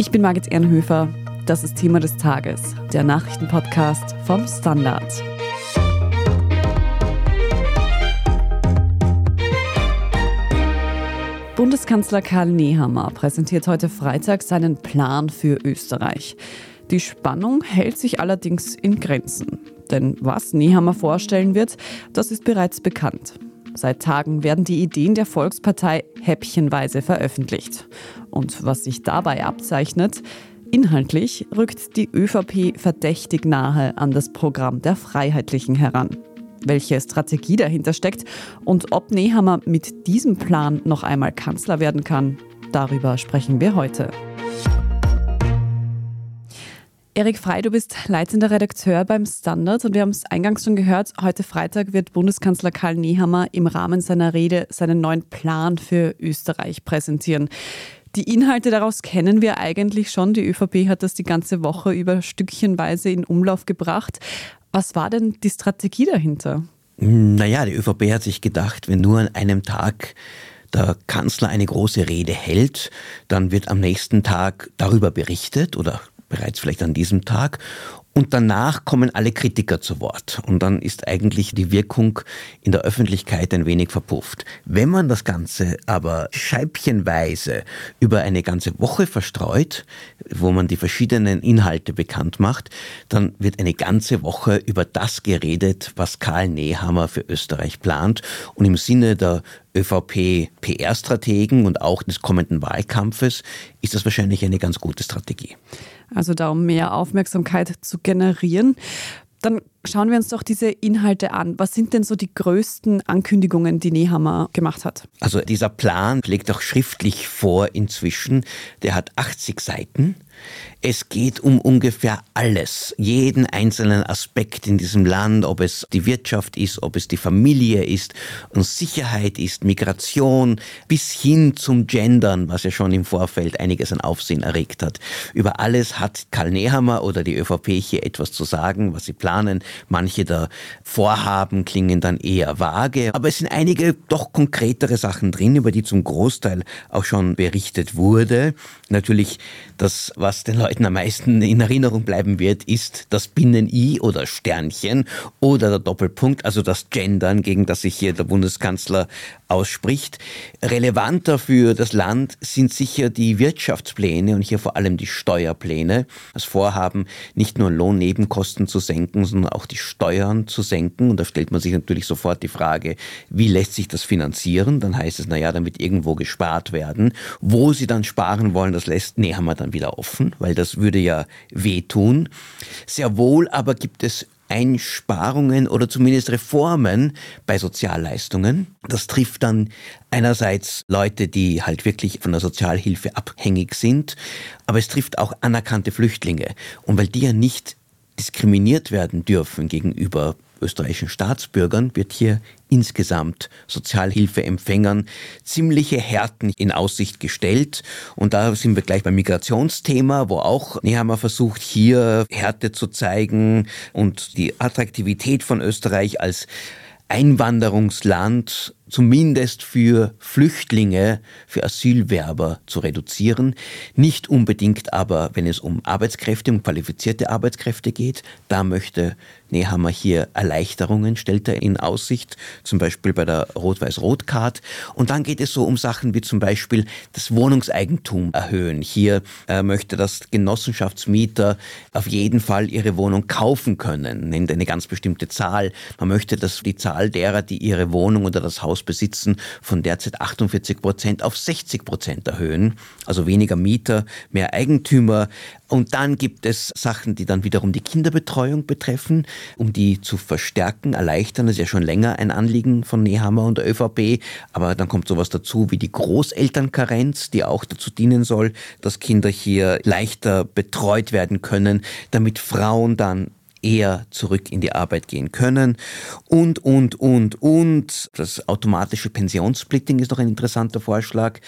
Ich bin Margit Ehrenhöfer. Das ist Thema des Tages, der Nachrichtenpodcast vom Standard. Bundeskanzler Karl Nehammer präsentiert heute Freitag seinen Plan für Österreich. Die Spannung hält sich allerdings in Grenzen. Denn was Nehammer vorstellen wird, das ist bereits bekannt. Seit Tagen werden die Ideen der Volkspartei häppchenweise veröffentlicht. Und was sich dabei abzeichnet, inhaltlich rückt die ÖVP verdächtig nahe an das Programm der Freiheitlichen heran. Welche Strategie dahinter steckt und ob Nehammer mit diesem Plan noch einmal Kanzler werden kann, darüber sprechen wir heute. Erik Frei, du bist leitender Redakteur beim Standard und wir haben es eingangs schon gehört, heute Freitag wird Bundeskanzler Karl Nehammer im Rahmen seiner Rede seinen neuen Plan für Österreich präsentieren. Die Inhalte daraus kennen wir eigentlich schon. Die ÖVP hat das die ganze Woche über stückchenweise in Umlauf gebracht. Was war denn die Strategie dahinter? Naja, die ÖVP hat sich gedacht, wenn nur an einem Tag der Kanzler eine große Rede hält, dann wird am nächsten Tag darüber berichtet oder bereits vielleicht an diesem Tag. Und danach kommen alle Kritiker zu Wort. Und dann ist eigentlich die Wirkung in der Öffentlichkeit ein wenig verpufft. Wenn man das Ganze aber scheibchenweise über eine ganze Woche verstreut, wo man die verschiedenen Inhalte bekannt macht, dann wird eine ganze Woche über das geredet, was Karl Nehammer für Österreich plant. Und im Sinne der ÖVP PR-Strategen und auch des kommenden Wahlkampfes ist das wahrscheinlich eine ganz gute Strategie. Also da um mehr Aufmerksamkeit zu generieren. Dann schauen wir uns doch diese Inhalte an. Was sind denn so die größten Ankündigungen, die Nehammer gemacht hat? Also dieser Plan liegt auch schriftlich vor inzwischen. Der hat 80 Seiten. Es geht um ungefähr alles, jeden einzelnen Aspekt in diesem Land, ob es die Wirtschaft ist, ob es die Familie ist und Sicherheit ist, Migration, bis hin zum Gendern, was ja schon im Vorfeld einiges an Aufsehen erregt hat. Über alles hat Karl Nehammer oder die ÖVP hier etwas zu sagen, was sie planen. Manche der Vorhaben klingen dann eher vage, aber es sind einige doch konkretere Sachen drin, über die zum Großteil auch schon berichtet wurde. Natürlich das, was den Leuten am meisten in Erinnerung bleiben wird, ist das Binnen-I oder Sternchen oder der Doppelpunkt, also das Gendern, gegen das sich hier der Bundeskanzler ausspricht. Relevanter für das Land sind sicher die Wirtschaftspläne und hier vor allem die Steuerpläne. Das Vorhaben, nicht nur Lohnnebenkosten zu senken, sondern auch die Steuern zu senken. Und da stellt man sich natürlich sofort die Frage, wie lässt sich das finanzieren? Dann heißt es, naja, wird irgendwo gespart werden. Wo sie dann sparen wollen, das lässt Nehammer dann wieder offen, weil das würde ja wehtun. Sehr wohl aber gibt es Einsparungen oder zumindest Reformen bei Sozialleistungen. Das trifft dann einerseits Leute, die halt wirklich von der Sozialhilfe abhängig sind, aber es trifft auch anerkannte Flüchtlinge. Und weil die ja nicht diskriminiert werden dürfen gegenüber österreichischen Staatsbürgern wird hier insgesamt Sozialhilfeempfängern ziemliche Härten in Aussicht gestellt. Und da sind wir gleich beim Migrationsthema, wo auch Nehammer versucht, hier Härte zu zeigen und die Attraktivität von Österreich als Einwanderungsland zumindest für Flüchtlinge, für Asylwerber zu reduzieren. Nicht unbedingt aber, wenn es um Arbeitskräfte, um qualifizierte Arbeitskräfte geht. Da möchte Nehammer hier Erleichterungen, stellt er in Aussicht, zum Beispiel bei der Rot-Weiß-Rot-Card. Und dann geht es so um Sachen wie zum Beispiel das Wohnungseigentum erhöhen. Hier äh, möchte das Genossenschaftsmieter auf jeden Fall ihre Wohnung kaufen können, nennt eine ganz bestimmte Zahl. Man möchte, dass die Zahl derer, die ihre Wohnung oder das Haus Haus besitzen, von derzeit 48 Prozent auf 60 Prozent erhöhen. Also weniger Mieter, mehr Eigentümer. Und dann gibt es Sachen, die dann wiederum die Kinderbetreuung betreffen, um die zu verstärken, erleichtern. Das ist ja schon länger ein Anliegen von Nehammer und der ÖVP. Aber dann kommt sowas dazu wie die Großelternkarenz, die auch dazu dienen soll, dass Kinder hier leichter betreut werden können, damit Frauen dann eher zurück in die Arbeit gehen können und, und, und, und. Das automatische Pensionssplitting ist noch ein interessanter Vorschlag.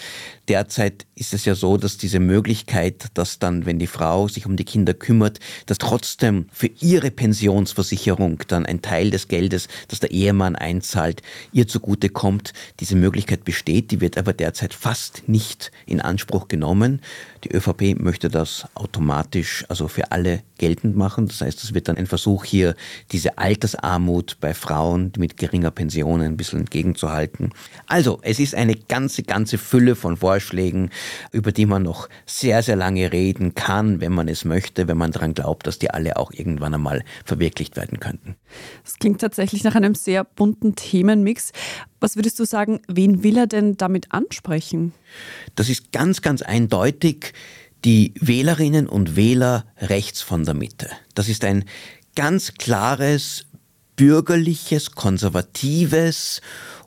Derzeit ist es ja so, dass diese Möglichkeit, dass dann, wenn die Frau sich um die Kinder kümmert, dass trotzdem für ihre Pensionsversicherung dann ein Teil des Geldes, das der Ehemann einzahlt, ihr zugute kommt. Diese Möglichkeit besteht, die wird aber derzeit fast nicht in Anspruch genommen. Die ÖVP möchte das automatisch, also für alle geltend machen. Das heißt, es wird dann ein Versuch hier, diese Altersarmut bei Frauen mit geringer Pension ein bisschen entgegenzuhalten. Also, es ist eine ganze, ganze Fülle von Vorschlägen, über die man noch sehr, sehr lange reden kann, wenn man es möchte, wenn man daran glaubt, dass die alle auch irgendwann einmal verwirklicht werden könnten. Das klingt tatsächlich nach einem sehr bunten Themenmix. Was würdest du sagen, wen will er denn damit ansprechen? Das ist ganz, ganz eindeutig die Wählerinnen und Wähler rechts von der Mitte. Das ist ein ganz klares, bürgerliches, konservatives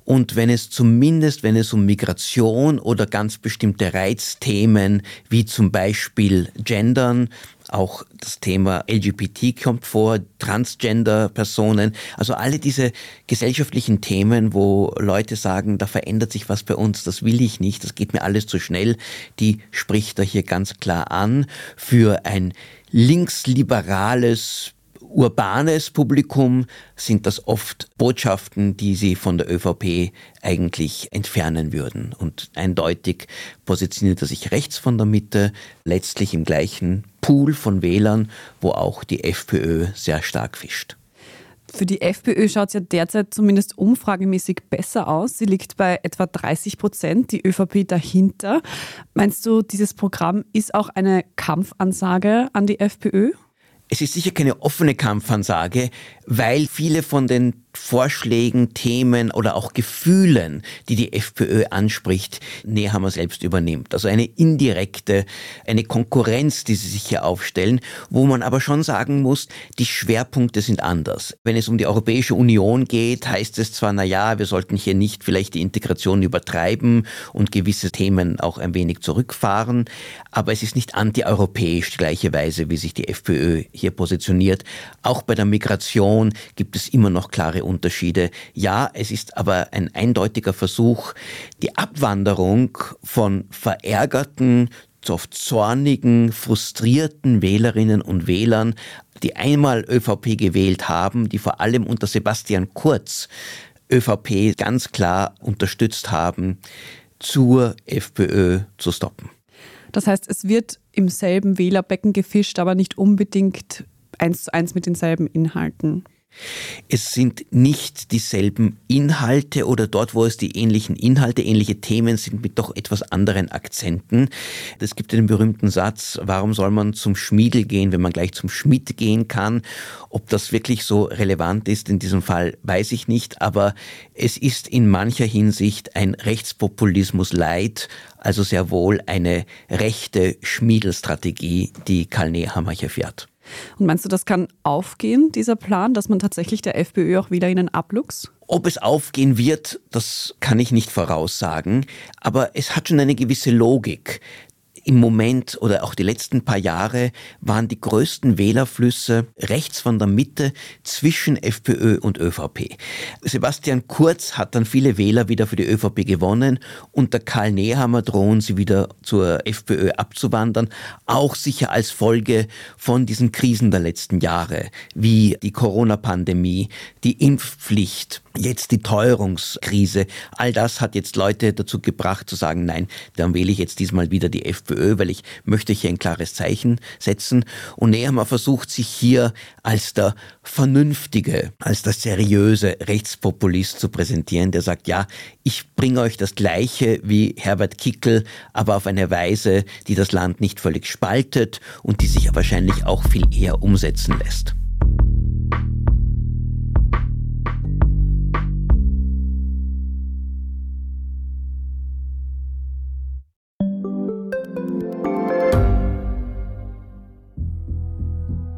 und wenn es zumindest, wenn es um Migration oder ganz bestimmte Reizthemen wie zum Beispiel Gendern, auch das Thema LGBT kommt vor, Transgender-Personen, also alle diese gesellschaftlichen Themen, wo Leute sagen, da verändert sich was bei uns, das will ich nicht, das geht mir alles zu schnell, die spricht er hier ganz klar an. Für ein linksliberales urbanes Publikum sind das oft Botschaften, die sie von der ÖVP eigentlich entfernen würden. Und eindeutig positioniert er sich rechts von der Mitte, letztlich im gleichen Pool von Wählern, wo auch die FPÖ sehr stark fischt. Für die FPÖ schaut es ja derzeit zumindest umfragemäßig besser aus. Sie liegt bei etwa 30 Prozent, die ÖVP dahinter. Meinst du, dieses Programm ist auch eine Kampfansage an die FPÖ? Es ist sicher keine offene Kampfansage, weil viele von den Vorschlägen, Themen oder auch Gefühlen, die die FPÖ anspricht, Nehammer selbst übernimmt. Also eine indirekte, eine Konkurrenz, die sie sich hier aufstellen, wo man aber schon sagen muss, die Schwerpunkte sind anders. Wenn es um die Europäische Union geht, heißt es zwar, na ja, wir sollten hier nicht vielleicht die Integration übertreiben und gewisse Themen auch ein wenig zurückfahren, aber es ist nicht antieuropäisch die gleiche Weise, wie sich die FPÖ hier positioniert. Auch bei der Migration gibt es immer noch klare Unterschiede. Ja, es ist aber ein eindeutiger Versuch, die Abwanderung von verärgerten, oft zornigen, frustrierten Wählerinnen und Wählern, die einmal ÖVP gewählt haben, die vor allem unter Sebastian Kurz ÖVP ganz klar unterstützt haben, zur FPÖ zu stoppen. Das heißt, es wird im selben Wählerbecken gefischt, aber nicht unbedingt eins zu eins mit denselben Inhalten. Es sind nicht dieselben Inhalte oder dort, wo es die ähnlichen Inhalte, ähnliche Themen sind mit doch etwas anderen Akzenten. Es gibt den berühmten Satz, warum soll man zum Schmiedel gehen, wenn man gleich zum Schmied gehen kann? Ob das wirklich so relevant ist in diesem Fall, weiß ich nicht, aber es ist in mancher Hinsicht ein Rechtspopulismus leid, also sehr wohl eine rechte Schmiedelstrategie, die Karl Nehammer hier fährt. Und meinst du, das kann aufgehen, dieser Plan, dass man tatsächlich der FPÖ auch wieder einen abluchs? Ob es aufgehen wird, das kann ich nicht voraussagen, aber es hat schon eine gewisse Logik im Moment oder auch die letzten paar Jahre waren die größten Wählerflüsse rechts von der Mitte zwischen FPÖ und ÖVP. Sebastian Kurz hat dann viele Wähler wieder für die ÖVP gewonnen. Unter Karl Nehammer drohen sie wieder zur FPÖ abzuwandern, auch sicher als Folge von diesen Krisen der letzten Jahre, wie die Corona-Pandemie, die Impfpflicht, Jetzt die Teuerungskrise, all das hat jetzt Leute dazu gebracht zu sagen, nein, dann wähle ich jetzt diesmal wieder die FPÖ, weil ich möchte hier ein klares Zeichen setzen. Und Nehammer versucht sich hier als der vernünftige, als der seriöse Rechtspopulist zu präsentieren, der sagt, ja, ich bringe euch das Gleiche wie Herbert Kickel, aber auf eine Weise, die das Land nicht völlig spaltet und die sich wahrscheinlich auch viel eher umsetzen lässt.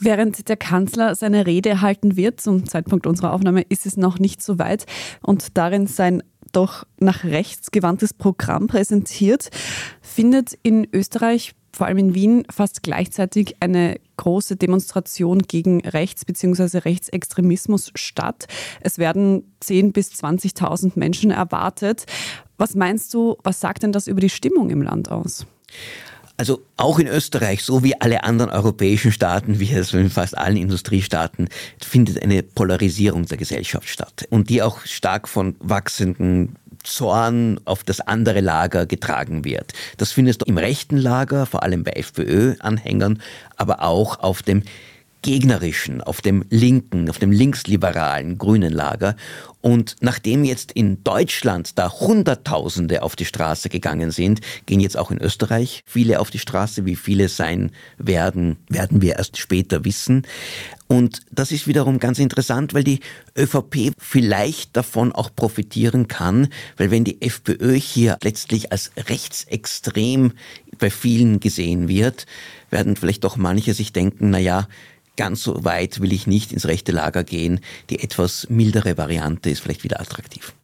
Während der Kanzler seine Rede halten wird, zum Zeitpunkt unserer Aufnahme ist es noch nicht so weit und darin sein doch nach rechts gewandtes Programm präsentiert, findet in Österreich, vor allem in Wien, fast gleichzeitig eine große Demonstration gegen Rechts- bzw. Rechtsextremismus statt. Es werden 10.000 bis 20.000 Menschen erwartet. Was meinst du, was sagt denn das über die Stimmung im Land aus? Also auch in Österreich, so wie alle anderen europäischen Staaten, wie es in fast allen Industriestaaten, findet eine Polarisierung der Gesellschaft statt. Und die auch stark von wachsenden Zorn auf das andere Lager getragen wird. Das findest du im rechten Lager, vor allem bei FPÖ-Anhängern, aber auch auf dem gegnerischen, auf dem linken, auf dem linksliberalen grünen Lager. Und nachdem jetzt in Deutschland da Hunderttausende auf die Straße gegangen sind, gehen jetzt auch in Österreich viele auf die Straße. Wie viele sein werden, werden wir erst später wissen. Und das ist wiederum ganz interessant, weil die ÖVP vielleicht davon auch profitieren kann, weil wenn die FPÖ hier letztlich als rechtsextrem bei vielen gesehen wird, werden vielleicht doch manche sich denken, na ja, ganz so weit will ich nicht ins rechte Lager gehen. Die etwas mildere Variante ist vielleicht wieder attraktiv.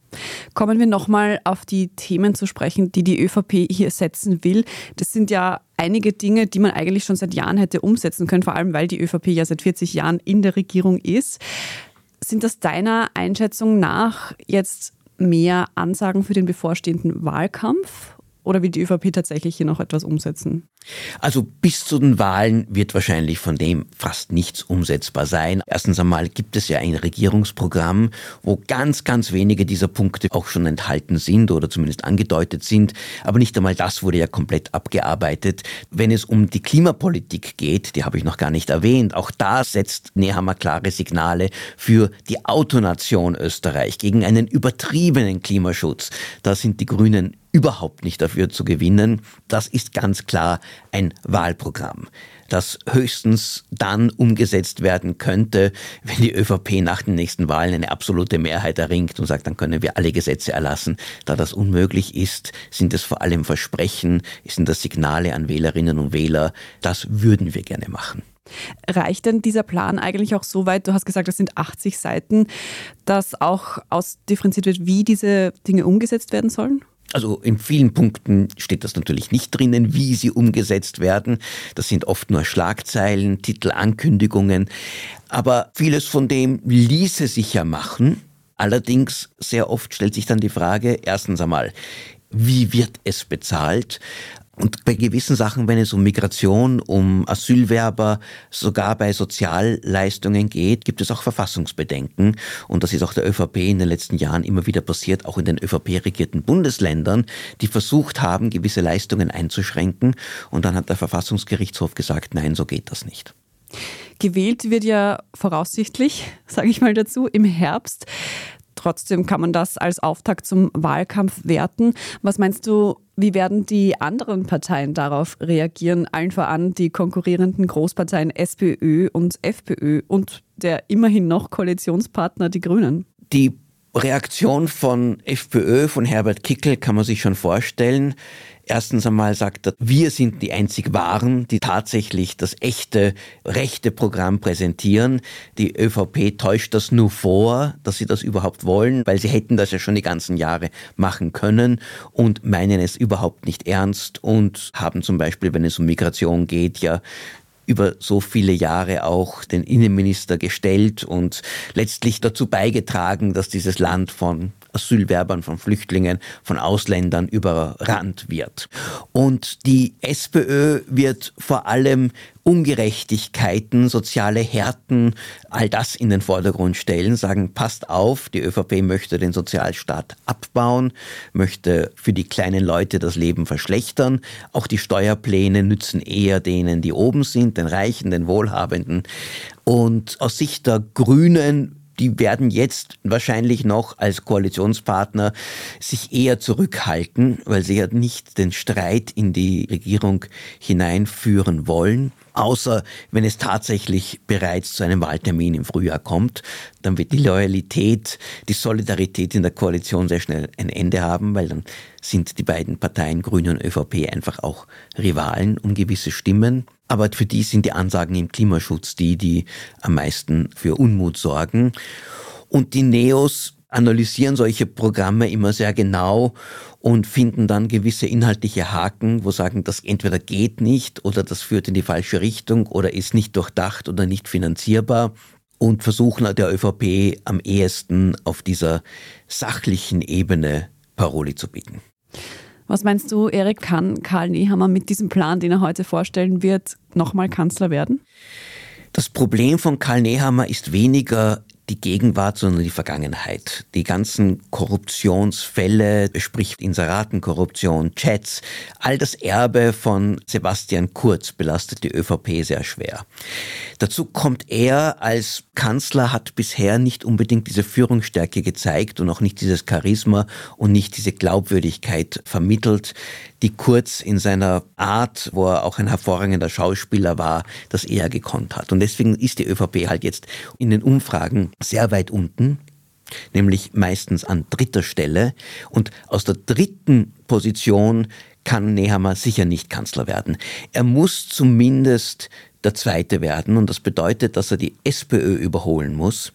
Kommen wir nochmal auf die Themen zu sprechen, die die ÖVP hier setzen will. Das sind ja einige Dinge, die man eigentlich schon seit Jahren hätte umsetzen können, vor allem weil die ÖVP ja seit 40 Jahren in der Regierung ist. Sind das deiner Einschätzung nach jetzt mehr Ansagen für den bevorstehenden Wahlkampf oder will die ÖVP tatsächlich hier noch etwas umsetzen? Also bis zu den Wahlen wird wahrscheinlich von dem fast nichts umsetzbar sein. Erstens einmal gibt es ja ein Regierungsprogramm, wo ganz, ganz wenige dieser Punkte auch schon enthalten sind oder zumindest angedeutet sind. Aber nicht einmal das wurde ja komplett abgearbeitet. Wenn es um die Klimapolitik geht, die habe ich noch gar nicht erwähnt, auch da setzt Nehammer klare Signale für die Autonation Österreich gegen einen übertriebenen Klimaschutz. Da sind die Grünen überhaupt nicht dafür zu gewinnen. Das ist ganz klar ein Wahlprogramm, das höchstens dann umgesetzt werden könnte, wenn die ÖVP nach den nächsten Wahlen eine absolute Mehrheit erringt und sagt, dann können wir alle Gesetze erlassen. Da das unmöglich ist, sind es vor allem Versprechen, sind das Signale an Wählerinnen und Wähler. Das würden wir gerne machen. Reicht denn dieser Plan eigentlich auch so weit, du hast gesagt, das sind 80 Seiten, dass auch ausdifferenziert wird, wie diese Dinge umgesetzt werden sollen? Also in vielen Punkten steht das natürlich nicht drinnen, wie sie umgesetzt werden. Das sind oft nur Schlagzeilen, Titel, Ankündigungen. Aber vieles von dem ließe sich ja machen. Allerdings sehr oft stellt sich dann die Frage, erstens einmal, wie wird es bezahlt? Und bei gewissen Sachen, wenn es um Migration, um Asylwerber, sogar bei Sozialleistungen geht, gibt es auch Verfassungsbedenken. Und das ist auch der ÖVP in den letzten Jahren immer wieder passiert, auch in den ÖVP-regierten Bundesländern, die versucht haben, gewisse Leistungen einzuschränken. Und dann hat der Verfassungsgerichtshof gesagt, nein, so geht das nicht. Gewählt wird ja voraussichtlich, sage ich mal dazu, im Herbst. Trotzdem kann man das als Auftakt zum Wahlkampf werten. Was meinst du, wie werden die anderen Parteien darauf reagieren? Allen voran die konkurrierenden Großparteien SPÖ und FPÖ und der immerhin noch Koalitionspartner die Grünen. Die Reaktion von FPÖ, von Herbert Kickel, kann man sich schon vorstellen. Erstens einmal sagt er, wir sind die einzig Wahren, die tatsächlich das echte, rechte Programm präsentieren. Die ÖVP täuscht das nur vor, dass sie das überhaupt wollen, weil sie hätten das ja schon die ganzen Jahre machen können und meinen es überhaupt nicht ernst und haben zum Beispiel, wenn es um Migration geht, ja über so viele Jahre auch den Innenminister gestellt und letztlich dazu beigetragen, dass dieses Land von Asylwerbern, von Flüchtlingen, von Ausländern überrannt wird. Und die SPÖ wird vor allem Ungerechtigkeiten, soziale Härten, all das in den Vordergrund stellen, sagen, passt auf, die ÖVP möchte den Sozialstaat abbauen, möchte für die kleinen Leute das Leben verschlechtern. Auch die Steuerpläne nützen eher denen, die oben sind, den Reichen, den Wohlhabenden. Und aus Sicht der Grünen die werden jetzt wahrscheinlich noch als Koalitionspartner sich eher zurückhalten, weil sie ja nicht den Streit in die Regierung hineinführen wollen. Außer wenn es tatsächlich bereits zu einem Wahltermin im Frühjahr kommt, dann wird die Loyalität, die Solidarität in der Koalition sehr schnell ein Ende haben, weil dann sind die beiden Parteien Grüne und ÖVP einfach auch Rivalen um gewisse Stimmen. Aber für die sind die Ansagen im Klimaschutz die, die am meisten für Unmut sorgen. Und die Neos analysieren solche Programme immer sehr genau und finden dann gewisse inhaltliche Haken, wo sagen, das entweder geht nicht oder das führt in die falsche Richtung oder ist nicht durchdacht oder nicht finanzierbar und versuchen der ÖVP am ehesten auf dieser sachlichen Ebene Paroli zu bieten. Was meinst du, Erik, kann Karl Nehammer mit diesem Plan, den er heute vorstellen wird, nochmal Kanzler werden? Das Problem von Karl Nehammer ist weniger die Gegenwart, sondern die Vergangenheit. Die ganzen Korruptionsfälle, sprich Inseratenkorruption, Chats, all das Erbe von Sebastian Kurz belastet die ÖVP sehr schwer. Dazu kommt er als Kanzler hat bisher nicht unbedingt diese Führungsstärke gezeigt und auch nicht dieses Charisma und nicht diese Glaubwürdigkeit vermittelt, die Kurz in seiner Art, wo er auch ein hervorragender Schauspieler war, das eher gekonnt hat. Und deswegen ist die ÖVP halt jetzt in den Umfragen sehr weit unten nämlich meistens an dritter Stelle. Und aus der dritten Position kann Nehammer sicher nicht Kanzler werden. Er muss zumindest der Zweite werden und das bedeutet, dass er die SPÖ überholen muss.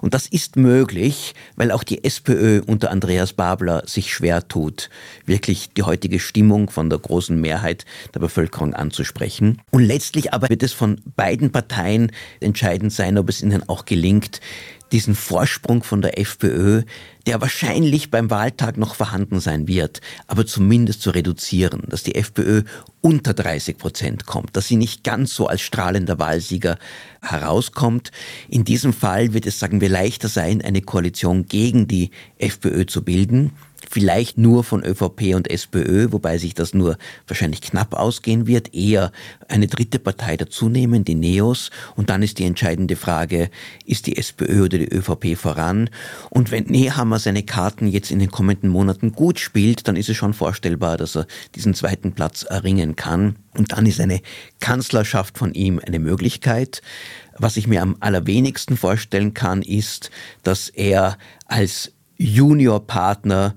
Und das ist möglich, weil auch die SPÖ unter Andreas Babler sich schwer tut, wirklich die heutige Stimmung von der großen Mehrheit der Bevölkerung anzusprechen. Und letztlich aber wird es von beiden Parteien entscheidend sein, ob es ihnen auch gelingt, diesen Vorsprung von der FPÖ, der wahrscheinlich beim Wahltag noch vorhanden sein wird, aber zumindest zu reduzieren, dass die FPÖ unter 30 Prozent kommt, dass sie nicht ganz so als strahlender Wahlsieger herauskommt. In diesem Fall wird es, sagen wir, leichter sein, eine Koalition gegen die FPÖ zu bilden vielleicht nur von ÖVP und SPÖ, wobei sich das nur wahrscheinlich knapp ausgehen wird, eher eine dritte Partei dazunehmen, die Neos. Und dann ist die entscheidende Frage, ist die SPÖ oder die ÖVP voran? Und wenn Nehammer seine Karten jetzt in den kommenden Monaten gut spielt, dann ist es schon vorstellbar, dass er diesen zweiten Platz erringen kann. Und dann ist eine Kanzlerschaft von ihm eine Möglichkeit. Was ich mir am allerwenigsten vorstellen kann, ist, dass er als Juniorpartner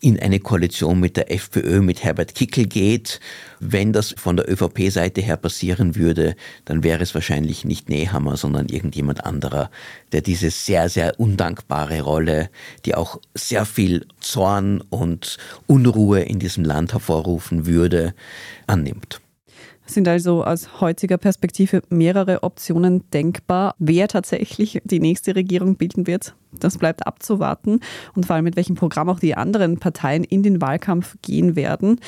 in eine Koalition mit der FPÖ, mit Herbert Kickel geht. Wenn das von der ÖVP-Seite her passieren würde, dann wäre es wahrscheinlich nicht Nehammer, sondern irgendjemand anderer, der diese sehr, sehr undankbare Rolle, die auch sehr viel Zorn und Unruhe in diesem Land hervorrufen würde, annimmt sind also aus heutiger Perspektive mehrere Optionen denkbar, wer tatsächlich die nächste Regierung bilden wird. Das bleibt abzuwarten und vor allem mit welchem Programm auch die anderen Parteien in den Wahlkampf gehen werden.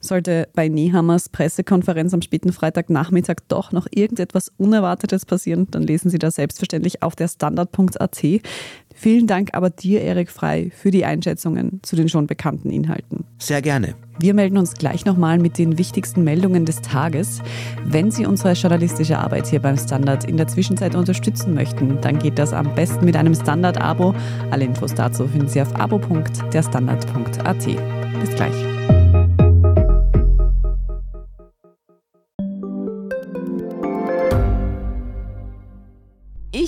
Sollte bei Nehammers Pressekonferenz am späten Freitagnachmittag doch noch irgendetwas Unerwartetes passieren, dann lesen Sie das selbstverständlich auf der Standard.at. Vielen Dank aber dir, Erik Frei, für die Einschätzungen zu den schon bekannten Inhalten. Sehr gerne. Wir melden uns gleich nochmal mit den wichtigsten Meldungen des Tages. Wenn Sie unsere journalistische Arbeit hier beim Standard in der Zwischenzeit unterstützen möchten, dann geht das am besten mit einem Standard-Abo. Alle Infos dazu finden Sie auf abo.derstandard.at. Bis gleich.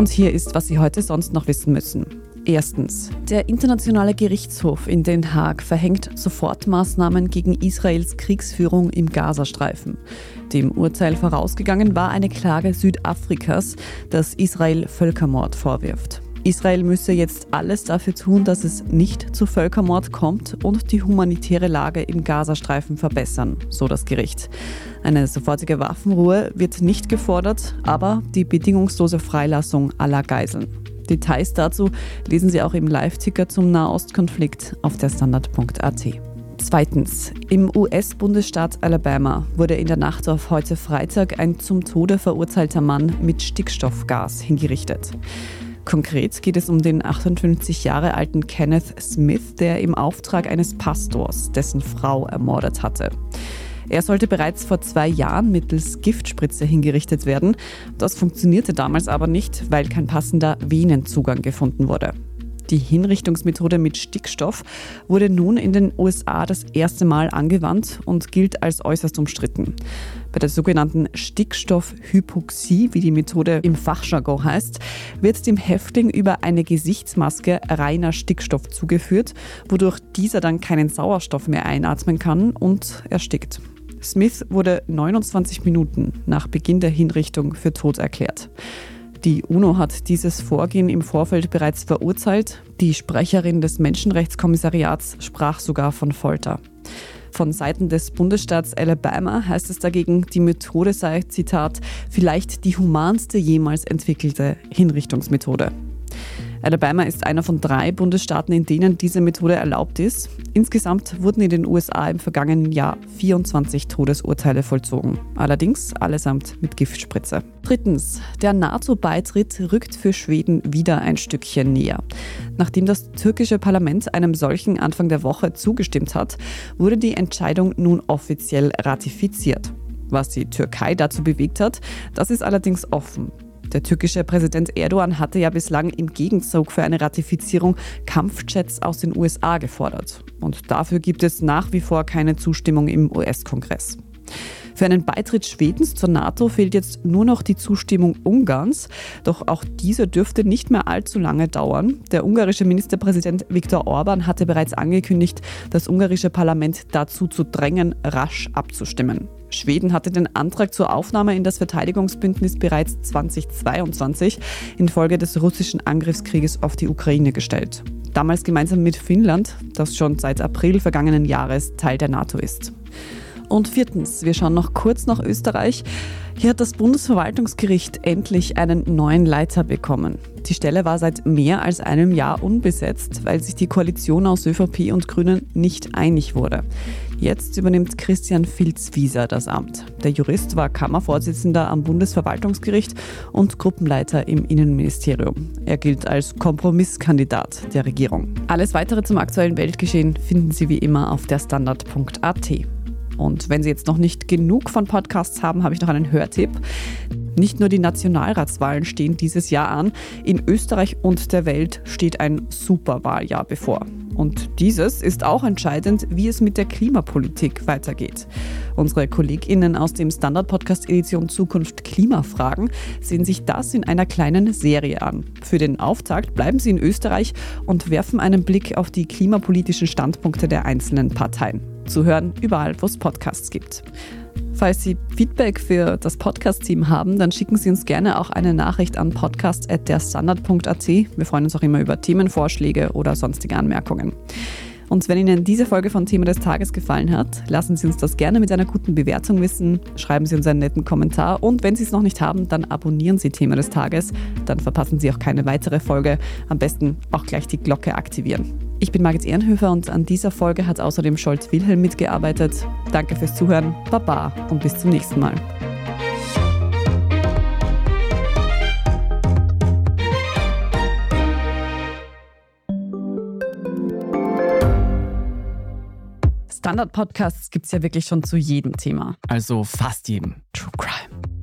Und hier ist, was Sie heute sonst noch wissen müssen. Erstens. Der Internationale Gerichtshof in Den Haag verhängt Sofortmaßnahmen gegen Israels Kriegsführung im Gazastreifen. Dem Urteil vorausgegangen war eine Klage Südafrikas, das Israel Völkermord vorwirft. Israel müsse jetzt alles dafür tun, dass es nicht zu Völkermord kommt und die humanitäre Lage im Gazastreifen verbessern, so das Gericht. Eine sofortige Waffenruhe wird nicht gefordert, aber die bedingungslose Freilassung aller Geiseln. Details dazu lesen Sie auch im Live-Ticker zum Nahostkonflikt auf der Standard.at. Zweitens. Im US-Bundesstaat Alabama wurde in der Nacht auf heute Freitag ein zum Tode verurteilter Mann mit Stickstoffgas hingerichtet. Konkret geht es um den 58 Jahre alten Kenneth Smith, der im Auftrag eines Pastors dessen Frau ermordet hatte. Er sollte bereits vor zwei Jahren mittels Giftspritze hingerichtet werden. Das funktionierte damals aber nicht, weil kein passender Venenzugang gefunden wurde. Die Hinrichtungsmethode mit Stickstoff wurde nun in den USA das erste Mal angewandt und gilt als äußerst umstritten. Bei der sogenannten Stickstoffhypoxie, wie die Methode im Fachjargon heißt, wird dem Häftling über eine Gesichtsmaske reiner Stickstoff zugeführt, wodurch dieser dann keinen Sauerstoff mehr einatmen kann und erstickt. Smith wurde 29 Minuten nach Beginn der Hinrichtung für tot erklärt. Die UNO hat dieses Vorgehen im Vorfeld bereits verurteilt. Die Sprecherin des Menschenrechtskommissariats sprach sogar von Folter. Von Seiten des Bundesstaats Alabama heißt es dagegen, die Methode sei, Zitat, vielleicht die humanste jemals entwickelte Hinrichtungsmethode. Alabama ist einer von drei Bundesstaaten, in denen diese Methode erlaubt ist. Insgesamt wurden in den USA im vergangenen Jahr 24 Todesurteile vollzogen. Allerdings allesamt mit Giftspritze. Drittens. Der NATO-Beitritt rückt für Schweden wieder ein Stückchen näher. Nachdem das türkische Parlament einem solchen Anfang der Woche zugestimmt hat, wurde die Entscheidung nun offiziell ratifiziert. Was die Türkei dazu bewegt hat, das ist allerdings offen. Der türkische Präsident Erdogan hatte ja bislang im Gegenzug für eine Ratifizierung Kampfjets aus den USA gefordert. Und dafür gibt es nach wie vor keine Zustimmung im US-Kongress. Für einen Beitritt Schwedens zur NATO fehlt jetzt nur noch die Zustimmung Ungarns. Doch auch diese dürfte nicht mehr allzu lange dauern. Der ungarische Ministerpräsident Viktor Orban hatte bereits angekündigt, das ungarische Parlament dazu zu drängen, rasch abzustimmen. Schweden hatte den Antrag zur Aufnahme in das Verteidigungsbündnis bereits 2022 infolge des russischen Angriffskrieges auf die Ukraine gestellt. Damals gemeinsam mit Finnland, das schon seit April vergangenen Jahres Teil der NATO ist. Und viertens, wir schauen noch kurz nach Österreich. Hier hat das Bundesverwaltungsgericht endlich einen neuen Leiter bekommen. Die Stelle war seit mehr als einem Jahr unbesetzt, weil sich die Koalition aus ÖVP und Grünen nicht einig wurde. Jetzt übernimmt Christian Filzwieser das Amt. Der Jurist war Kammervorsitzender am Bundesverwaltungsgericht und Gruppenleiter im Innenministerium. Er gilt als Kompromisskandidat der Regierung. Alles weitere zum aktuellen Weltgeschehen finden Sie wie immer auf der Standard.at. Und wenn Sie jetzt noch nicht genug von Podcasts haben, habe ich noch einen Hörtipp. Nicht nur die Nationalratswahlen stehen dieses Jahr an, in Österreich und der Welt steht ein Superwahljahr bevor. Und dieses ist auch entscheidend, wie es mit der Klimapolitik weitergeht. Unsere KollegInnen aus dem Standard-Podcast Edition Zukunft Klimafragen sehen sich das in einer kleinen Serie an. Für den Auftakt bleiben sie in Österreich und werfen einen Blick auf die klimapolitischen Standpunkte der einzelnen Parteien zu hören, überall, wo es Podcasts gibt. Falls Sie Feedback für das Podcast-Team haben, dann schicken Sie uns gerne auch eine Nachricht an podcast.derstandard.at. Wir freuen uns auch immer über Themenvorschläge oder sonstige Anmerkungen. Und wenn Ihnen diese Folge von Thema des Tages gefallen hat, lassen Sie uns das gerne mit einer guten Bewertung wissen, schreiben Sie uns einen netten Kommentar und wenn Sie es noch nicht haben, dann abonnieren Sie Thema des Tages, dann verpassen Sie auch keine weitere Folge. Am besten auch gleich die Glocke aktivieren. Ich bin Margit Ehrenhöfer und an dieser Folge hat außerdem Scholz Wilhelm mitgearbeitet. Danke fürs Zuhören, Baba und bis zum nächsten Mal. Standard-Podcasts gibt es ja wirklich schon zu jedem Thema. Also fast jedem. True Crime.